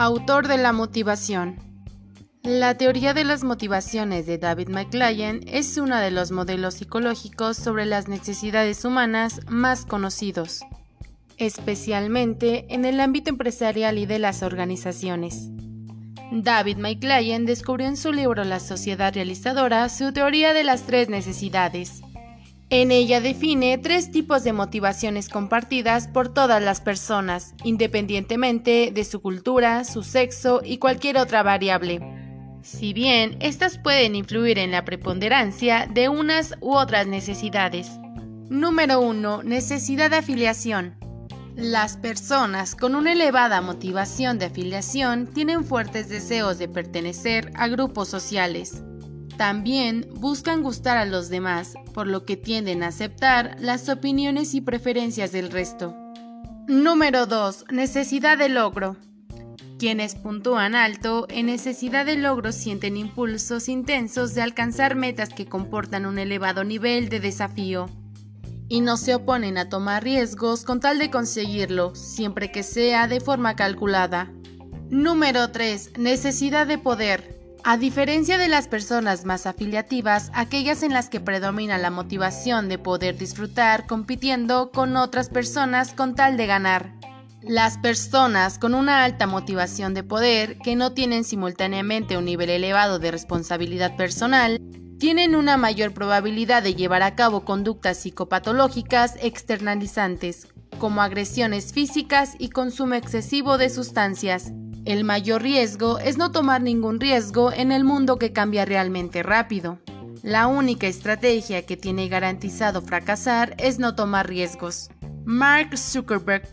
Autor de la motivación. La teoría de las motivaciones de David McLaren es uno de los modelos psicológicos sobre las necesidades humanas más conocidos, especialmente en el ámbito empresarial y de las organizaciones. David McLaren descubrió en su libro La sociedad realizadora su teoría de las tres necesidades, en ella define tres tipos de motivaciones compartidas por todas las personas, independientemente de su cultura, su sexo y cualquier otra variable. Si bien estas pueden influir en la preponderancia de unas u otras necesidades. Número 1. Necesidad de afiliación. Las personas con una elevada motivación de afiliación tienen fuertes deseos de pertenecer a grupos sociales. También buscan gustar a los demás, por lo que tienden a aceptar las opiniones y preferencias del resto. Número 2. Necesidad de logro. Quienes puntúan alto en necesidad de logro sienten impulsos intensos de alcanzar metas que comportan un elevado nivel de desafío y no se oponen a tomar riesgos con tal de conseguirlo, siempre que sea de forma calculada. Número 3. Necesidad de poder. A diferencia de las personas más afiliativas, aquellas en las que predomina la motivación de poder disfrutar compitiendo con otras personas con tal de ganar. Las personas con una alta motivación de poder, que no tienen simultáneamente un nivel elevado de responsabilidad personal, tienen una mayor probabilidad de llevar a cabo conductas psicopatológicas externalizantes, como agresiones físicas y consumo excesivo de sustancias. El mayor riesgo es no tomar ningún riesgo en el mundo que cambia realmente rápido. La única estrategia que tiene garantizado fracasar es no tomar riesgos. Mark Zuckerberg